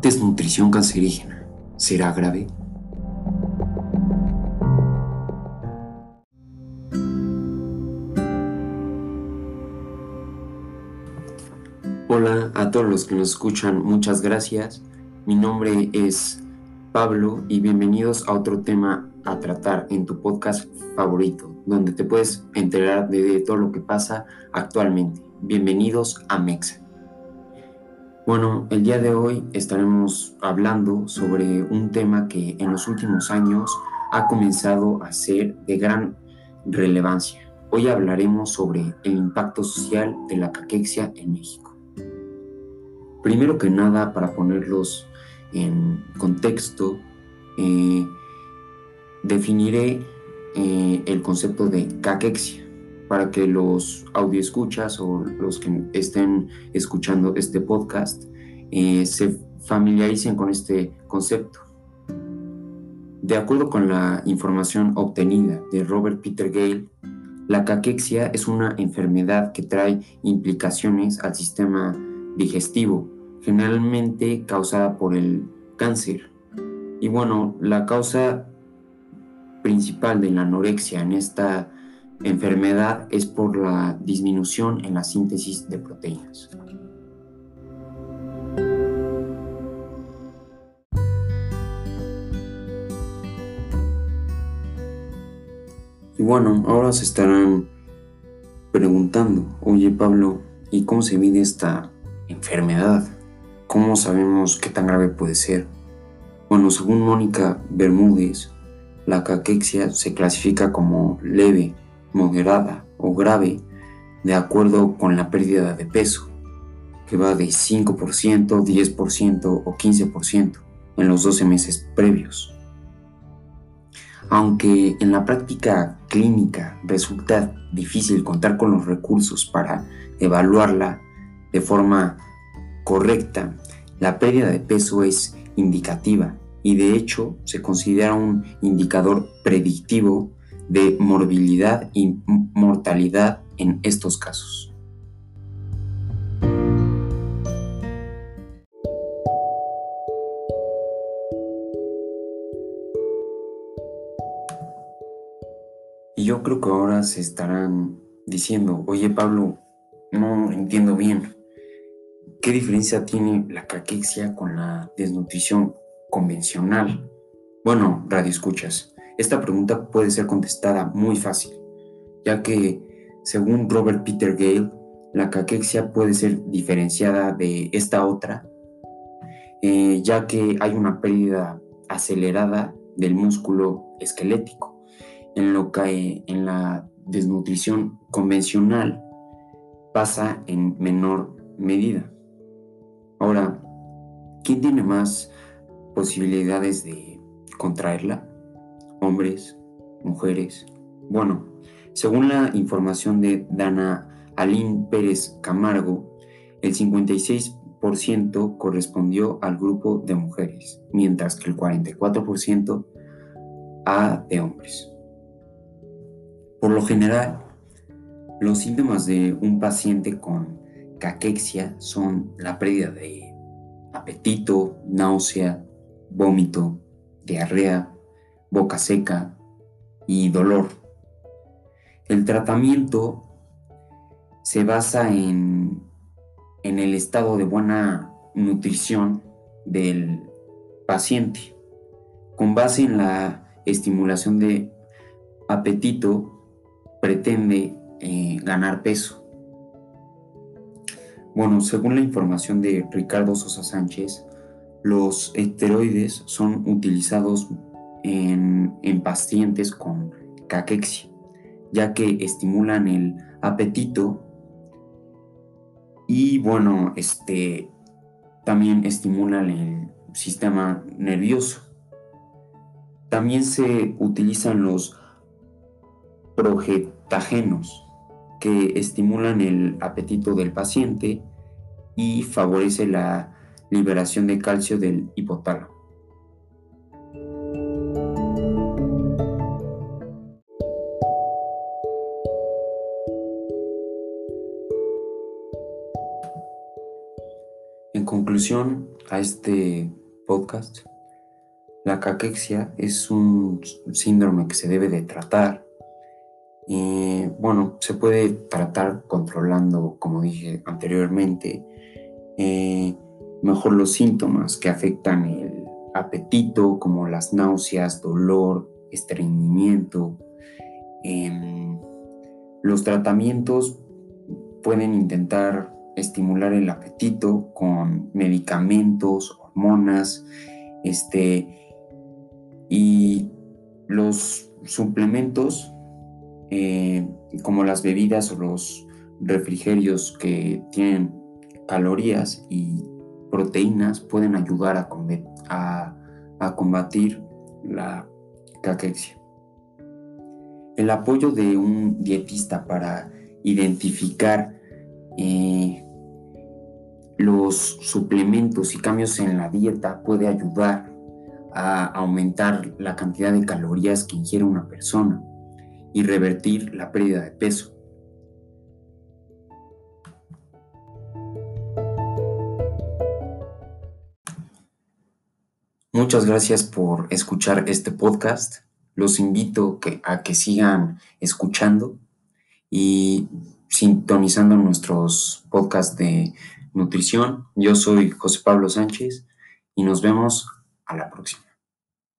Desnutrición cancerígena. ¿Será grave? Hola a todos los que nos escuchan, muchas gracias. Mi nombre es Pablo y bienvenidos a otro tema a tratar en tu podcast favorito, donde te puedes enterar de, todo lo que pasa actualmente. Bienvenidos a Mexa. Bueno, el día de hoy estaremos hablando sobre un tema que en los últimos años ha comenzado a ser de gran relevancia. Hoy hablaremos sobre el impacto social de la caquexia en México. Primero que nada, para ponerlos en contexto, eh, definiré eh, el concepto de caquexia para que los audioescuchas o los que estén escuchando este podcast eh, se familiaricen con este concepto. De acuerdo con la información obtenida de Robert Peter Gale, la caquexia es una enfermedad que trae implicaciones al sistema digestivo, generalmente causada por el cáncer. Y bueno, la causa principal de la anorexia en esta enfermedad es por la disminución en la síntesis de proteínas. Y bueno, ahora se estarán preguntando, oye Pablo, ¿y cómo se mide esta enfermedad? ¿Cómo sabemos qué tan grave puede ser? Bueno, según Mónica Bermúdez, la caquexia se clasifica como leve moderada o grave de acuerdo con la pérdida de peso, que va de 5%, 10% o 15% en los 12 meses previos. Aunque en la práctica clínica resulta difícil contar con los recursos para evaluarla de forma correcta, la pérdida de peso es indicativa y de hecho se considera un indicador predictivo de morbilidad y mortalidad en estos casos. Y yo creo que ahora se estarán diciendo, oye Pablo, no entiendo bien. ¿Qué diferencia tiene la caquexia con la desnutrición convencional? Bueno, radio escuchas. Esta pregunta puede ser contestada muy fácil, ya que, según Robert Peter Gale, la caquexia puede ser diferenciada de esta otra, eh, ya que hay una pérdida acelerada del músculo esquelético, en lo que en la desnutrición convencional pasa en menor medida. Ahora, ¿quién tiene más posibilidades de contraerla? Hombres, mujeres. Bueno, según la información de Dana Aline Pérez Camargo, el 56% correspondió al grupo de mujeres, mientras que el 44% a de hombres. Por lo general, los síntomas de un paciente con caquexia son la pérdida de apetito, náusea, vómito, diarrea, boca seca y dolor. El tratamiento se basa en, en el estado de buena nutrición del paciente. Con base en la estimulación de apetito, pretende eh, ganar peso. Bueno, según la información de Ricardo Sosa Sánchez, los esteroides son utilizados en, pacientes con caquexia, ya que estimulan el apetito y bueno, este también estimulan el sistema nervioso. También se utilizan los progestagenos que estimulan el apetito del paciente y favorece la liberación de calcio del hipotálamo. Conclusión a este podcast, la caquexia es un síndrome que se debe de tratar. Y bueno, se puede tratar controlando, como dije anteriormente, eh, mejor los síntomas que afectan el apetito, como las náuseas, dolor, estreñimiento. Em, los tratamientos pueden intentar estimular el apetito con medicamentos, hormonas, este, y los suplementos eh, como las bebidas o los refrigerios que tienen calorías y proteínas pueden ayudar a, a, combatir la caquexia. El apoyo de un dietista para identificar eh, los suplementos y cambios en la dieta puede ayudar a aumentar la cantidad de calorías que ingiere una persona y revertir la pérdida de peso. Muchas gracias por escuchar este podcast. Los invito a que sigan escuchando y sintonizando nuestros podcasts de nutrición. Yo soy José Pablo Sánchez y nos vemos a la próxima.